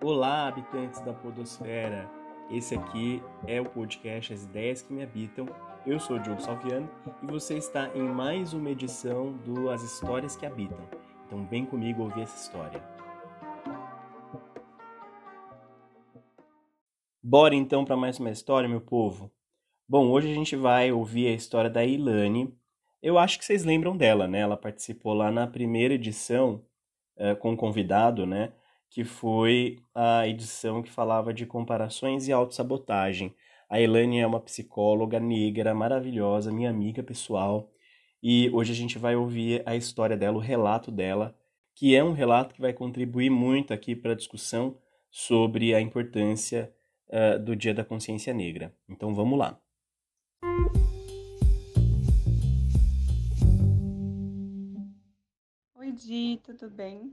Olá, habitantes da Podosfera! Esse aqui é o podcast As Ideias que Me Habitam. Eu sou o Diogo Salviano e você está em mais uma edição do As Histórias que Habitam. Então vem comigo ouvir essa história. Bora então para mais uma história, meu povo? Bom, hoje a gente vai ouvir a história da Ilane. Eu acho que vocês lembram dela, né? Ela participou lá na primeira edição uh, com um convidado, né? Que foi a edição que falava de comparações e autossabotagem. A Elane é uma psicóloga negra maravilhosa, minha amiga pessoal, e hoje a gente vai ouvir a história dela, o relato dela, que é um relato que vai contribuir muito aqui para a discussão sobre a importância uh, do Dia da Consciência Negra. Então vamos lá. Oi, Di, tudo bem?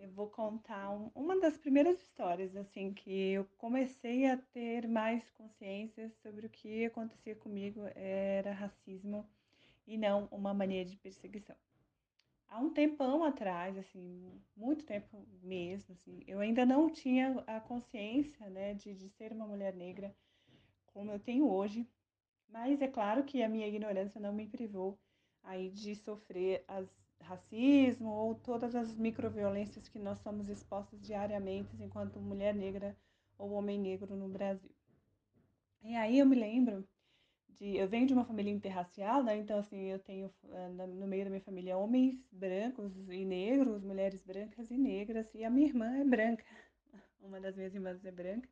Eu vou contar um, uma das primeiras histórias, assim, que eu comecei a ter mais consciência sobre o que acontecia comigo era racismo e não uma mania de perseguição. Há um tempão atrás, assim, muito tempo mesmo, assim, eu ainda não tinha a consciência, né, de, de ser uma mulher negra como eu tenho hoje, mas é claro que a minha ignorância não me privou aí de sofrer as racismo ou todas as microviolências que nós somos expostos diariamente enquanto mulher negra ou homem negro no Brasil. E aí eu me lembro de, eu venho de uma família interracial, né? Então assim, eu tenho eh, no meio da minha família homens brancos e negros, mulheres brancas e negras, e a minha irmã é branca. Uma das minhas irmãs é branca.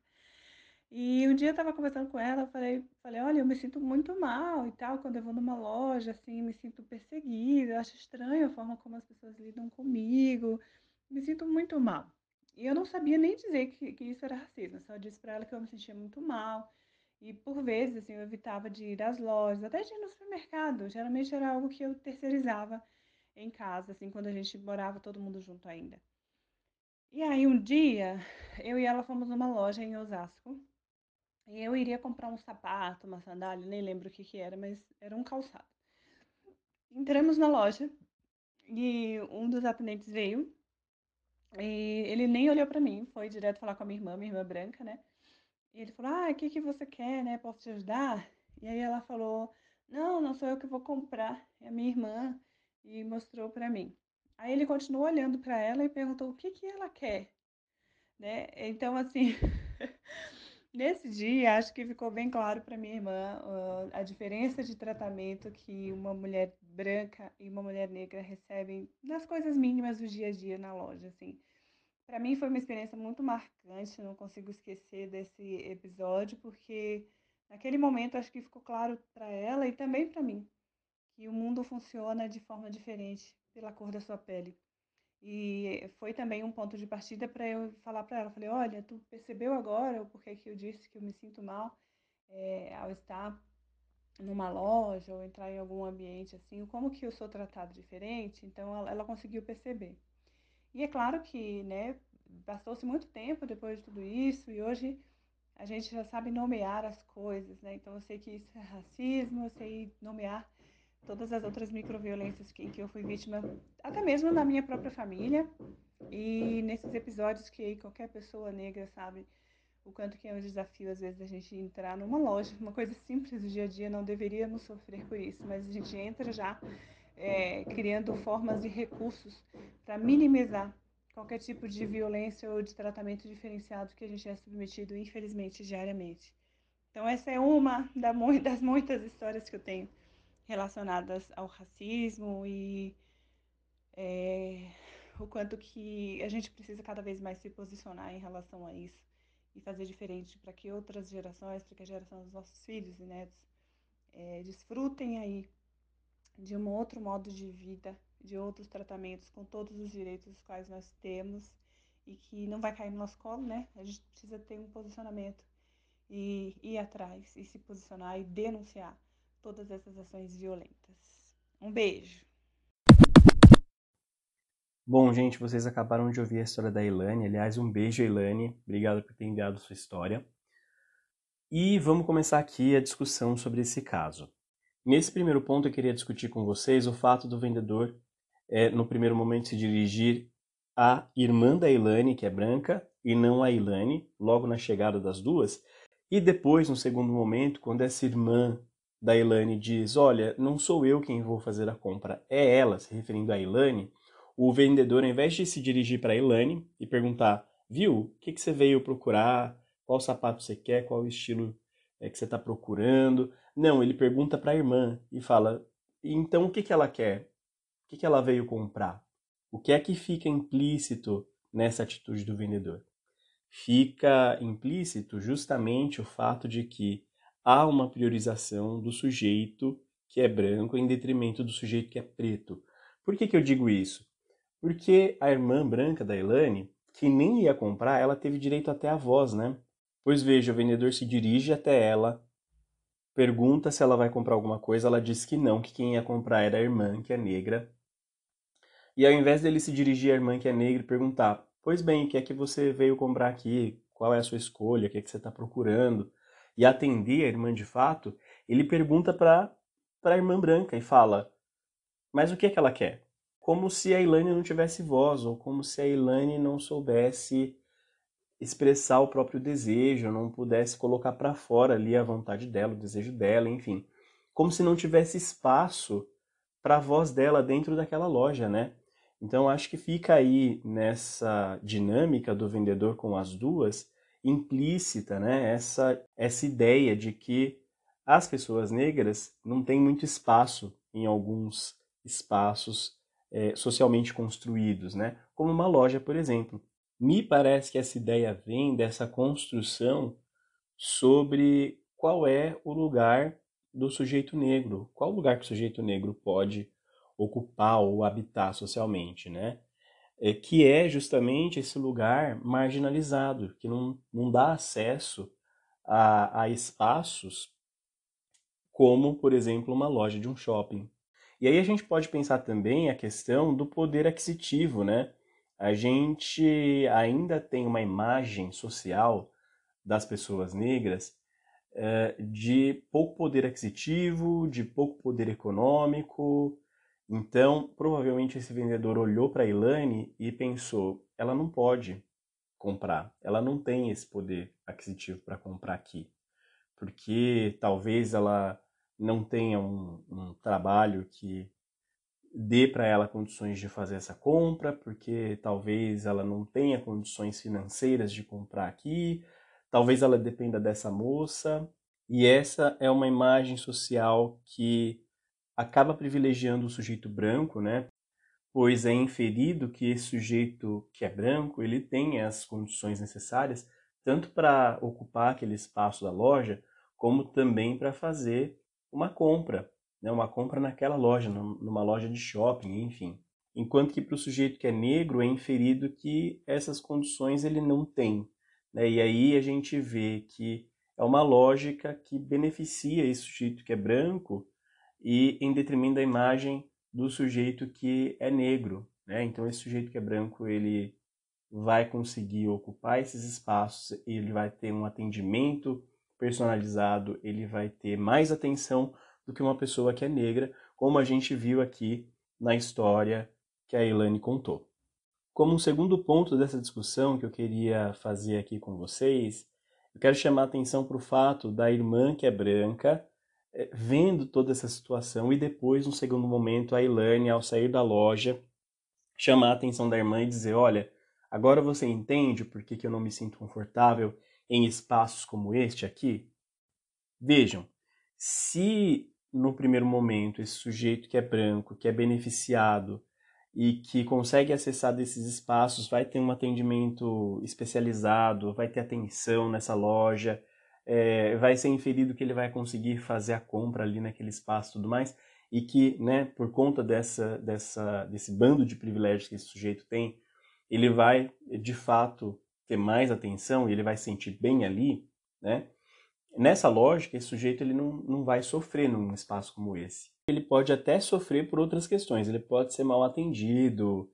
E um dia eu estava conversando com ela, eu falei, falei, olha, eu me sinto muito mal e tal, quando eu vou numa loja, assim, me sinto perseguida, eu acho estranho a forma como as pessoas lidam comigo, me sinto muito mal. E eu não sabia nem dizer que, que isso era racismo, só disse para ela que eu me sentia muito mal. E por vezes, assim, eu evitava de ir às lojas, até de ir no supermercado. Geralmente era algo que eu terceirizava em casa, assim, quando a gente morava todo mundo junto ainda. E aí um dia, eu e ela fomos numa loja em Osasco, eu iria comprar um sapato, uma sandália, nem lembro o que, que era, mas era um calçado. Entramos na loja e um dos atendentes veio e ele nem olhou para mim, foi direto falar com a minha irmã, minha irmã branca, né? E ele falou: Ah, o que, que você quer, né? Posso te ajudar? E aí ela falou: Não, não sou eu que vou comprar, é a minha irmã. E mostrou para mim. Aí ele continuou olhando para ela e perguntou: O que, que ela quer? Né? Então, assim. Nesse dia, acho que ficou bem claro para minha irmã uh, a diferença de tratamento que uma mulher branca e uma mulher negra recebem nas coisas mínimas do dia a dia na loja, assim. Para mim foi uma experiência muito marcante, não consigo esquecer desse episódio, porque naquele momento acho que ficou claro para ela e também para mim que o mundo funciona de forma diferente pela cor da sua pele. E foi também um ponto de partida para eu falar para ela, falei, olha, tu percebeu agora o porquê que eu disse que eu me sinto mal é, ao estar numa loja ou entrar em algum ambiente assim, como que eu sou tratado diferente? Então ela, ela conseguiu perceber. E é claro que, né, passou-se muito tempo depois de tudo isso e hoje a gente já sabe nomear as coisas, né? Então eu sei que isso é racismo, eu sei nomear todas as outras microviolências que, que eu fui vítima, até mesmo na minha própria família. E nesses episódios que qualquer pessoa negra sabe o quanto que é um desafio, às vezes, a gente entrar numa loja, uma coisa simples do dia a dia, não deveríamos sofrer por isso, mas a gente entra já é, criando formas e recursos para minimizar qualquer tipo de violência ou de tratamento diferenciado que a gente é submetido, infelizmente, diariamente. Então, essa é uma das muitas histórias que eu tenho relacionadas ao racismo e é, o quanto que a gente precisa cada vez mais se posicionar em relação a isso e fazer diferente para que outras gerações, para que a geração dos nossos filhos e netos é, desfrutem aí de um outro modo de vida, de outros tratamentos com todos os direitos os quais nós temos e que não vai cair no nosso colo, né? A gente precisa ter um posicionamento e ir atrás e se posicionar e denunciar todas essas ações violentas. Um beijo. Bom, gente, vocês acabaram de ouvir a história da Ilane. Aliás, um beijo, Ilane. Obrigado por ter enviado sua história. E vamos começar aqui a discussão sobre esse caso. Nesse primeiro ponto, eu queria discutir com vocês o fato do vendedor, é, no primeiro momento, se dirigir à irmã da Ilane, que é branca, e não a Ilane, logo na chegada das duas. E depois, no segundo momento, quando essa irmã da Ilane diz: Olha, não sou eu quem vou fazer a compra, é ela, se referindo a Ilane, o vendedor, ao invés de se dirigir para a Ilane e perguntar: Viu, o que, que você veio procurar? Qual sapato você quer? Qual estilo é, que você está procurando? Não, ele pergunta para a irmã e fala: Então o que, que ela quer? O que, que ela veio comprar? O que é que fica implícito nessa atitude do vendedor? Fica implícito justamente o fato de que há uma priorização do sujeito que é branco em detrimento do sujeito que é preto. Por que, que eu digo isso? Porque a irmã branca da Elane, que nem ia comprar, ela teve direito até a voz, né? Pois veja, o vendedor se dirige até ela, pergunta se ela vai comprar alguma coisa, ela diz que não, que quem ia comprar era a irmã, que é negra, e ao invés dele se dirigir à irmã que é negra e perguntar: Pois bem, o que é que você veio comprar aqui? Qual é a sua escolha? O que é que você está procurando? E atender a irmã de fato, ele pergunta para a irmã branca e fala: Mas o que é que ela quer? Como se a Ilane não tivesse voz, ou como se a Ilane não soubesse expressar o próprio desejo, não pudesse colocar para fora ali a vontade dela, o desejo dela, enfim. Como se não tivesse espaço para a voz dela dentro daquela loja, né? Então acho que fica aí nessa dinâmica do vendedor com as duas implícita, né, essa essa ideia de que as pessoas negras não têm muito espaço em alguns espaços é, socialmente construídos, né, como uma loja, por exemplo. Me parece que essa ideia vem dessa construção sobre qual é o lugar do sujeito negro, qual lugar que o sujeito negro pode ocupar ou habitar socialmente, né? É, que é justamente esse lugar marginalizado, que não, não dá acesso a, a espaços como, por exemplo, uma loja de um shopping. E aí a gente pode pensar também a questão do poder aquisitivo, né? A gente ainda tem uma imagem social das pessoas negras é, de pouco poder aquisitivo, de pouco poder econômico, então, provavelmente esse vendedor olhou para a Ilane e pensou: ela não pode comprar, ela não tem esse poder aquisitivo para comprar aqui, porque talvez ela não tenha um, um trabalho que dê para ela condições de fazer essa compra, porque talvez ela não tenha condições financeiras de comprar aqui, talvez ela dependa dessa moça, e essa é uma imagem social que acaba privilegiando o sujeito branco, né? Pois é inferido que esse sujeito que é branco, ele tem as condições necessárias tanto para ocupar aquele espaço da loja, como também para fazer uma compra, né? uma compra naquela loja, numa loja de shopping, enfim. Enquanto que para o sujeito que é negro é inferido que essas condições ele não tem. Né? E aí a gente vê que é uma lógica que beneficia esse sujeito que é branco e em detrimento da imagem do sujeito que é negro. Né? Então, esse sujeito que é branco, ele vai conseguir ocupar esses espaços, ele vai ter um atendimento personalizado, ele vai ter mais atenção do que uma pessoa que é negra, como a gente viu aqui na história que a Elane contou. Como um segundo ponto dessa discussão que eu queria fazer aqui com vocês, eu quero chamar a atenção para o fato da irmã que é branca vendo toda essa situação e depois, no segundo momento, a Ilane, ao sair da loja, chamar a atenção da irmã e dizer: Olha, agora você entende por que, que eu não me sinto confortável em espaços como este aqui? Vejam, se no primeiro momento esse sujeito que é branco, que é beneficiado e que consegue acessar desses espaços vai ter um atendimento especializado, vai ter atenção nessa loja, é, vai ser inferido que ele vai conseguir fazer a compra ali naquele espaço e tudo mais, e que, né, por conta dessa, dessa, desse bando de privilégios que esse sujeito tem, ele vai, de fato, ter mais atenção e ele vai se sentir bem ali, né? Nessa lógica, esse sujeito ele não, não vai sofrer num espaço como esse. Ele pode até sofrer por outras questões, ele pode ser mal atendido,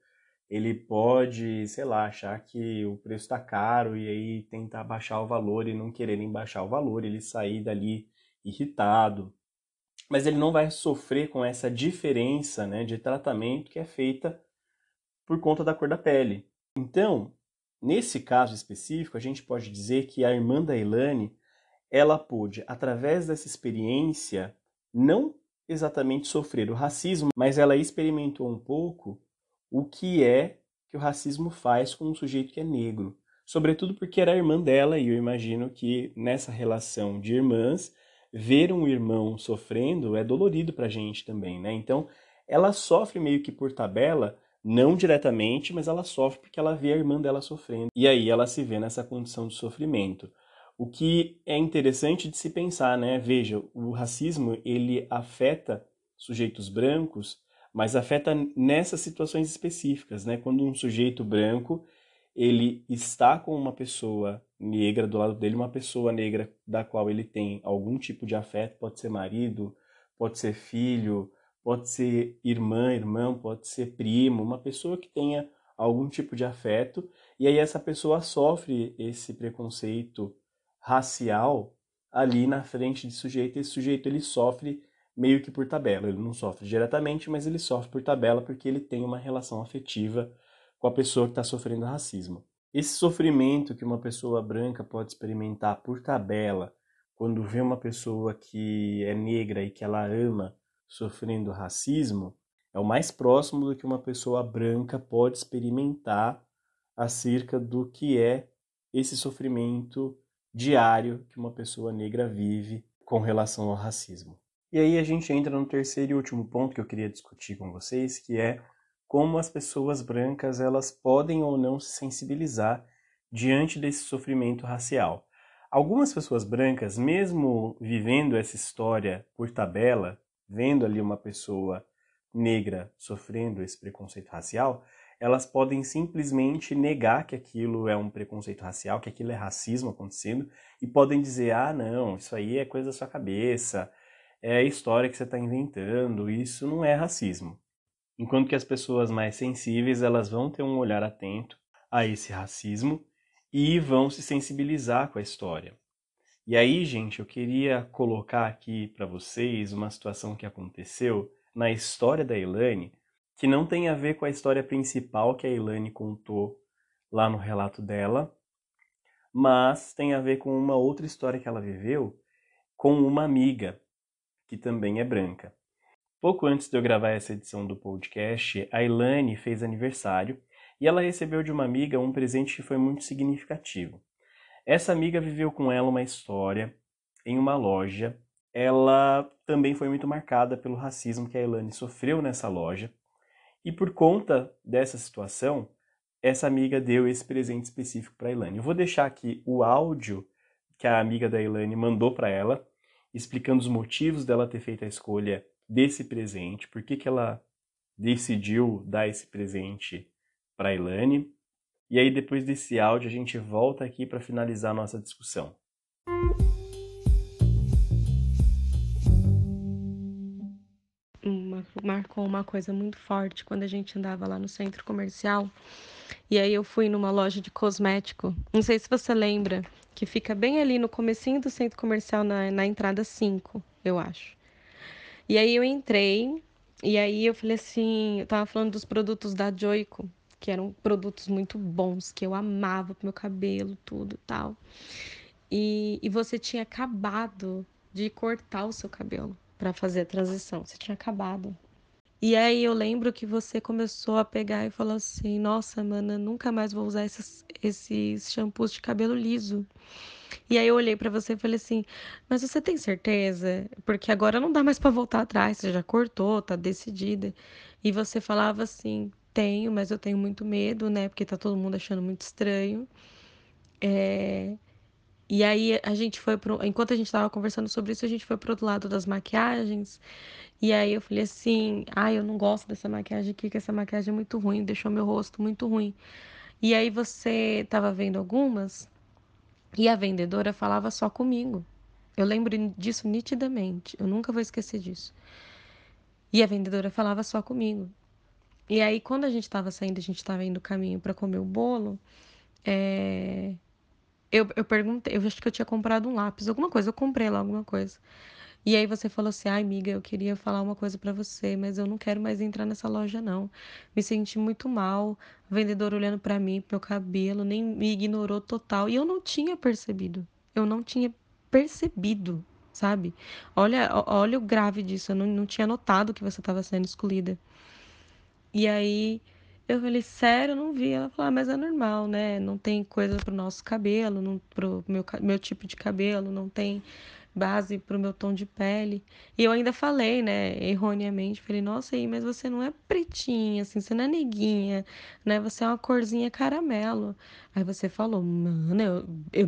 ele pode, sei lá, achar que o preço está caro e aí tentar baixar o valor e não quererem baixar o valor, ele sair dali irritado. Mas ele não vai sofrer com essa diferença né, de tratamento que é feita por conta da cor da pele. Então, Nesse caso específico, a gente pode dizer que a irmã da Elane, ela pôde, através dessa experiência, não exatamente sofrer o racismo, mas ela experimentou um pouco o que é que o racismo faz com um sujeito que é negro. Sobretudo porque era irmã dela, e eu imagino que nessa relação de irmãs, ver um irmão sofrendo é dolorido pra gente também, né? Então, ela sofre meio que por tabela, não diretamente, mas ela sofre porque ela vê a irmã dela sofrendo. E aí ela se vê nessa condição de sofrimento. O que é interessante de se pensar, né? Veja, o racismo ele afeta sujeitos brancos, mas afeta nessas situações específicas, né? Quando um sujeito branco ele está com uma pessoa negra do lado dele, uma pessoa negra da qual ele tem algum tipo de afeto, pode ser marido, pode ser filho, pode ser irmã, irmão, pode ser primo, uma pessoa que tenha algum tipo de afeto, e aí essa pessoa sofre esse preconceito racial ali na frente de sujeito, e esse sujeito ele sofre meio que por tabela, ele não sofre diretamente, mas ele sofre por tabela porque ele tem uma relação afetiva com a pessoa que está sofrendo racismo. Esse sofrimento que uma pessoa branca pode experimentar por tabela quando vê uma pessoa que é negra e que ela ama sofrendo racismo é o mais próximo do que uma pessoa branca pode experimentar acerca do que é esse sofrimento diário que uma pessoa negra vive com relação ao racismo. E aí a gente entra no terceiro e último ponto que eu queria discutir com vocês, que é como as pessoas brancas elas podem ou não se sensibilizar diante desse sofrimento racial. Algumas pessoas brancas, mesmo vivendo essa história por tabela, vendo ali uma pessoa negra sofrendo esse preconceito racial, elas podem simplesmente negar que aquilo é um preconceito racial, que aquilo é racismo acontecendo, e podem dizer: ah, não, isso aí é coisa da sua cabeça, é a história que você está inventando, isso não é racismo. Enquanto que as pessoas mais sensíveis, elas vão ter um olhar atento a esse racismo e vão se sensibilizar com a história. E aí, gente, eu queria colocar aqui para vocês uma situação que aconteceu na história da Elane, que não tem a ver com a história principal que a Elane contou lá no relato dela, mas tem a ver com uma outra história que ela viveu com uma amiga que também é branca. Pouco antes de eu gravar essa edição do podcast, a Ilane fez aniversário e ela recebeu de uma amiga um presente que foi muito significativo. Essa amiga viveu com ela uma história em uma loja. Ela também foi muito marcada pelo racismo que a Ilane sofreu nessa loja. E por conta dessa situação, essa amiga deu esse presente específico para a Ilane. Eu vou deixar aqui o áudio que a amiga da Ilane mandou para ela, explicando os motivos dela ter feito a escolha desse presente, por que, que ela decidiu dar esse presente para Ilane. E aí, depois desse áudio, a gente volta aqui para finalizar a nossa discussão. Marcou uma coisa muito forte quando a gente andava lá no centro comercial. E aí eu fui numa loja de cosmético. Não sei se você lembra, que fica bem ali no comecinho do centro comercial, na, na entrada 5, eu acho. E aí eu entrei, e aí eu falei assim, eu tava falando dos produtos da Joico, que eram produtos muito bons, que eu amava pro meu cabelo, tudo tal. E, e você tinha acabado de cortar o seu cabelo para fazer a transição. Você tinha acabado. E aí eu lembro que você começou a pegar e falou assim: Nossa, mana, nunca mais vou usar esses, esses shampoos de cabelo liso. E aí eu olhei para você e falei assim: "Mas você tem certeza? Porque agora não dá mais para voltar atrás, você já cortou, tá decidida". E você falava assim: "Tenho, mas eu tenho muito medo, né? Porque tá todo mundo achando muito estranho". É... E aí a gente foi pro... enquanto a gente tava conversando sobre isso, a gente foi pro outro lado das maquiagens. E aí eu falei assim: "Ai, ah, eu não gosto dessa maquiagem aqui, que essa maquiagem é muito ruim, deixou meu rosto muito ruim". E aí você tava vendo algumas e a vendedora falava só comigo. Eu lembro disso nitidamente. Eu nunca vou esquecer disso. E a vendedora falava só comigo. E aí, quando a gente estava saindo, a gente estava indo caminho para comer o bolo, é... eu, eu perguntei, eu acho que eu tinha comprado um lápis, alguma coisa, eu comprei lá alguma coisa. E aí você falou assim: ai, amiga, eu queria falar uma coisa para você, mas eu não quero mais entrar nessa loja, não. Me senti muito mal, vendedor olhando para mim, pro meu cabelo, nem me ignorou total. E eu não tinha percebido. Eu não tinha percebido, sabe? Olha, olha o grave disso, eu não, não tinha notado que você estava sendo excluída. E aí eu falei, sério, não vi. Ela falou, ah, mas é normal, né? Não tem coisa pro nosso cabelo, não, pro meu, meu tipo de cabelo, não tem base pro meu tom de pele. E eu ainda falei, né, erroneamente, falei, nossa, aí, mas você não é pretinha, assim, você não é neguinha, né? Você é uma corzinha caramelo. Aí você falou, mano, eu, eu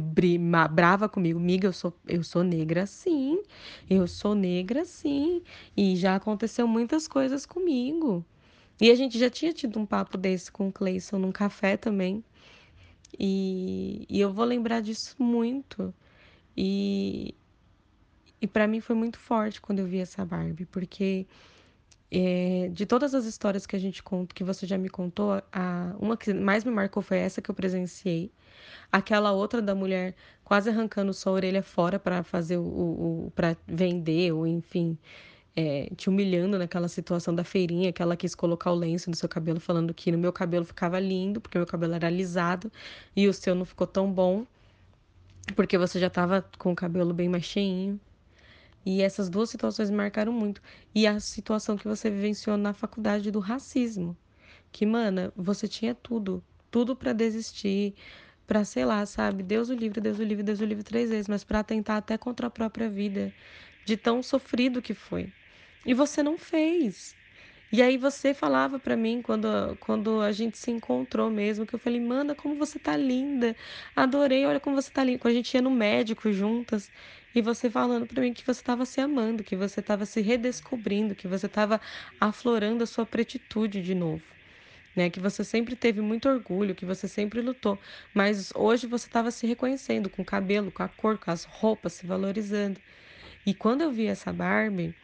brava comigo, miga, eu sou, eu sou negra sim, eu sou negra sim, e já aconteceu muitas coisas comigo. E a gente já tinha tido um papo desse com o Cleison num café também. E, e eu vou lembrar disso muito. E, e para mim foi muito forte quando eu vi essa Barbie, porque é, de todas as histórias que a gente conta, que você já me contou, a, uma que mais me marcou foi essa que eu presenciei. Aquela outra da mulher quase arrancando sua orelha fora para fazer o, o, para vender, ou enfim, é, te humilhando naquela situação da feirinha, que ela quis colocar o lenço no seu cabelo, falando que no meu cabelo ficava lindo, porque meu cabelo era alisado, e o seu não ficou tão bom, porque você já estava com o cabelo bem mais cheinho. E essas duas situações me marcaram muito. E a situação que você vivenciou na faculdade do racismo. Que, mana, você tinha tudo. Tudo para desistir, para sei lá, sabe? Deus o livre, Deus o livre, Deus o livre três vezes, mas para tentar até contra a própria vida, de tão sofrido que foi. E você não fez. E aí você falava para mim quando, quando a gente se encontrou mesmo, que eu falei, Mana, como você tá linda. Adorei, olha como você tá linda. Quando a gente ia no médico juntas, e você falando para mim que você estava se amando, que você estava se redescobrindo, que você estava aflorando a sua pretitude de novo. Né, que você sempre teve muito orgulho, que você sempre lutou, mas hoje você estava se reconhecendo com o cabelo, com a cor, com as roupas, se valorizando. E quando eu vi essa Barbie,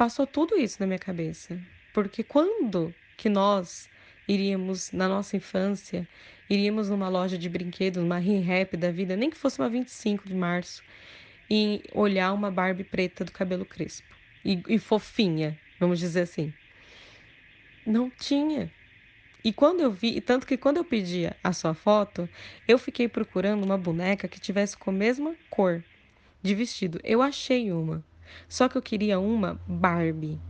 passou tudo isso na minha cabeça. Porque quando que nós iríamos, na nossa infância, iríamos numa loja de brinquedos, uma rap da vida, nem que fosse uma 25 de março, e olhar uma Barbie preta do cabelo crespo e, e fofinha, vamos dizer assim. Não tinha. E quando eu vi, tanto que quando eu pedi a sua foto, eu fiquei procurando uma boneca que tivesse com a mesma cor de vestido. Eu achei uma. Só que eu queria uma Barbie,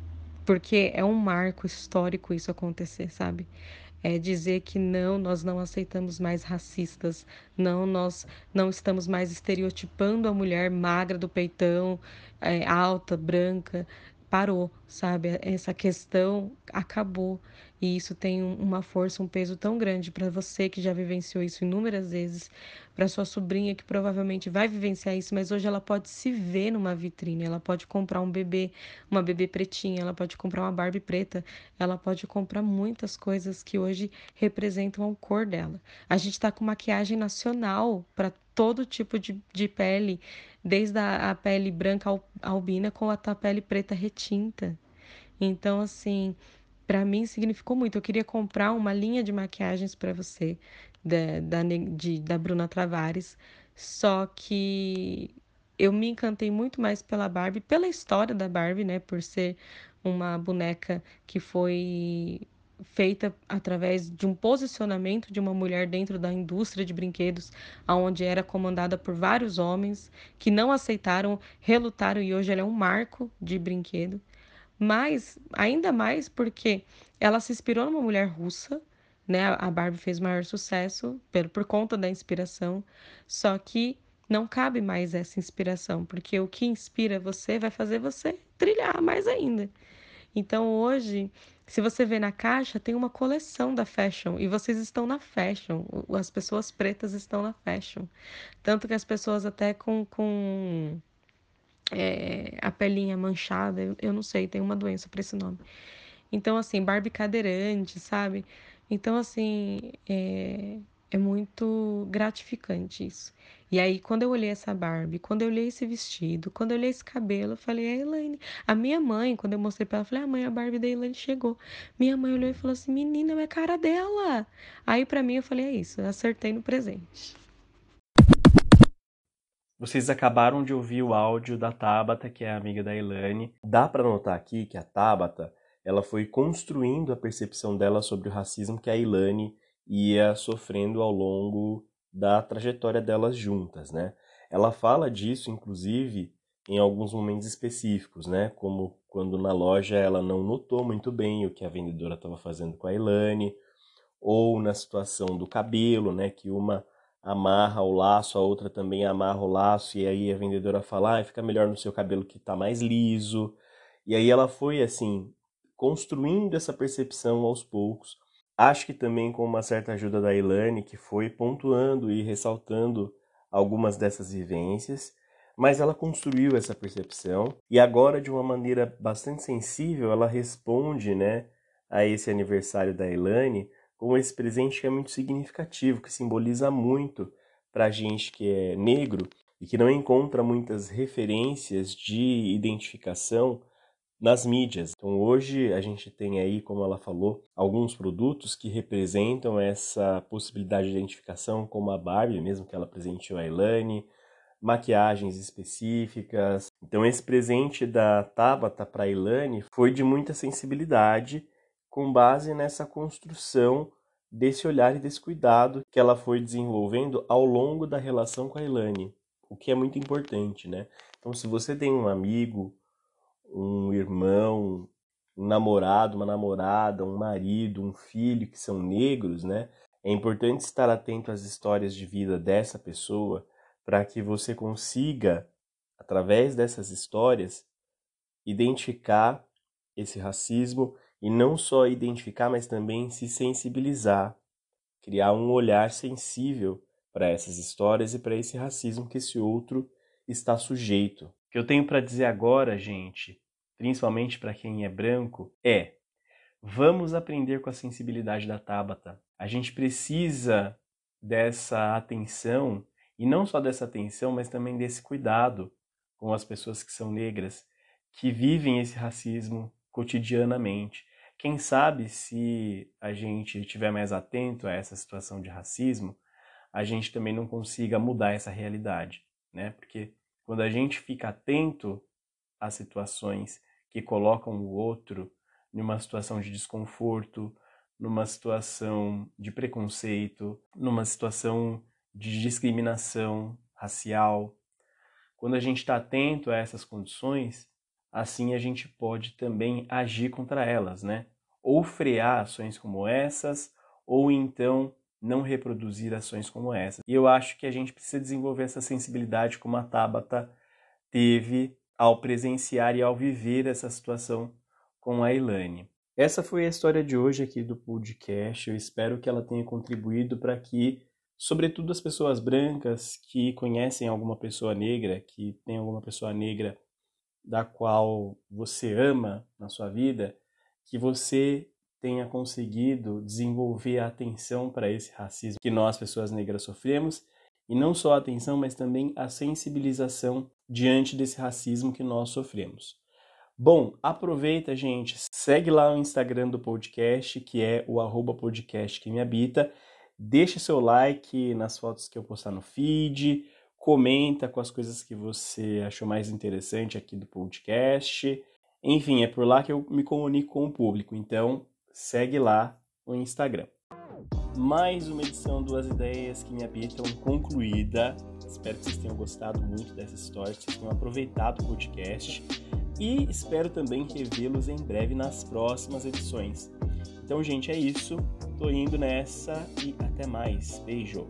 porque é um marco histórico isso acontecer, sabe? É dizer que não, nós não aceitamos mais racistas, não, nós não estamos mais estereotipando a mulher magra do peitão, é, alta, branca. Parou, sabe? Essa questão acabou. E isso tem uma força, um peso tão grande para você que já vivenciou isso inúmeras vezes, para sua sobrinha que provavelmente vai vivenciar isso, mas hoje ela pode se ver numa vitrine, ela pode comprar um bebê, uma bebê pretinha, ela pode comprar uma Barbie preta, ela pode comprar muitas coisas que hoje representam a cor dela. A gente está com maquiagem nacional para todo tipo de, de pele, desde a, a pele branca albina com a pele preta retinta. Então, assim, para mim significou muito. Eu queria comprar uma linha de maquiagens para você, da, da, de, da Bruna Travares, só que eu me encantei muito mais pela Barbie, pela história da Barbie, né? Por ser uma boneca que foi feita através de um posicionamento de uma mulher dentro da indústria de brinquedos, aonde era comandada por vários homens que não aceitaram, relutaram e hoje ela é um marco de brinquedo mas ainda mais porque ela se inspirou numa mulher russa, né? A Barbie fez maior sucesso por, por conta da inspiração, só que não cabe mais essa inspiração, porque o que inspira você vai fazer você trilhar mais ainda. Então hoje, se você vê na caixa, tem uma coleção da fashion e vocês estão na fashion, as pessoas pretas estão na fashion. Tanto que as pessoas até com, com é, a pelinha manchada, eu, não sei, tem uma doença para esse nome. Então, assim, Barbie cadeirante, sabe? Então, assim, é, é muito gratificante isso. E aí, quando eu olhei essa Barbie, quando eu olhei esse vestido, quando eu olhei esse cabelo, eu falei, é Elaine. A minha mãe, quando eu mostrei pra ela, eu falei, a ah, mãe, a Barbie da Elaine chegou. Minha mãe olhou e falou assim, menina, é a cara dela. Aí, para mim, eu falei, é isso, acertei no presente. Vocês acabaram de ouvir o áudio da Tabata, que é amiga da Elane. Dá para notar aqui que a Tabata, ela foi construindo a percepção dela sobre o racismo que a Ilane ia sofrendo ao longo da trajetória delas juntas, né? Ela fala disso, inclusive, em alguns momentos específicos, né? Como quando na loja ela não notou muito bem o que a vendedora estava fazendo com a Ilane, ou na situação do cabelo, né? Que uma amarra o laço, a outra também amarra o laço, e aí a vendedora fala, ah, fica melhor no seu cabelo que tá mais liso. E aí ela foi assim, construindo essa percepção aos poucos. Acho que também com uma certa ajuda da Ilane, que foi pontuando e ressaltando algumas dessas vivências, mas ela construiu essa percepção e agora de uma maneira bastante sensível ela responde, né, a esse aniversário da Ilane com esse presente que é muito significativo, que simboliza muito para a gente que é negro e que não encontra muitas referências de identificação nas mídias. Então hoje a gente tem aí, como ela falou, alguns produtos que representam essa possibilidade de identificação, como a Barbie, mesmo que ela presenteou a Elane, maquiagens específicas. Então esse presente da Tabata para Elane foi de muita sensibilidade com base nessa construção desse olhar e desse cuidado que ela foi desenvolvendo ao longo da relação com a Elane, o que é muito importante, né? Então, se você tem um amigo, um irmão, um namorado, uma namorada, um marido, um filho que são negros, né? É importante estar atento às histórias de vida dessa pessoa para que você consiga, através dessas histórias, identificar esse racismo e não só identificar, mas também se sensibilizar, criar um olhar sensível para essas histórias e para esse racismo que esse outro está sujeito. O que eu tenho para dizer agora, gente, principalmente para quem é branco, é: vamos aprender com a sensibilidade da Tabata. A gente precisa dessa atenção e não só dessa atenção, mas também desse cuidado com as pessoas que são negras, que vivem esse racismo cotidianamente. Quem sabe se a gente estiver mais atento a essa situação de racismo, a gente também não consiga mudar essa realidade, né? Porque quando a gente fica atento às situações que colocam o outro numa situação de desconforto, numa situação de preconceito, numa situação de discriminação racial, quando a gente está atento a essas condições, assim a gente pode também agir contra elas, né? Ou frear ações como essas, ou então não reproduzir ações como essas. E eu acho que a gente precisa desenvolver essa sensibilidade como a Tabata teve ao presenciar e ao viver essa situação com a Ilane. Essa foi a história de hoje aqui do podcast. Eu espero que ela tenha contribuído para que, sobretudo as pessoas brancas que conhecem alguma pessoa negra, que tem alguma pessoa negra da qual você ama na sua vida, que você tenha conseguido desenvolver a atenção para esse racismo que nós, pessoas negras, sofremos, e não só a atenção, mas também a sensibilização diante desse racismo que nós sofremos. Bom, aproveita, gente, segue lá o Instagram do podcast, que é o arroba podcast que me habita, deixa seu like nas fotos que eu postar no feed, comenta com as coisas que você achou mais interessante aqui do podcast. Enfim, é por lá que eu me comunico com o público. Então, segue lá o Instagram. Mais uma edição Duas Ideias que me habitam concluída. Espero que vocês tenham gostado muito dessa história, que vocês tenham aproveitado o podcast e espero também revê-los em breve nas próximas edições. Então, gente, é isso. Tô indo nessa e até mais. Beijo.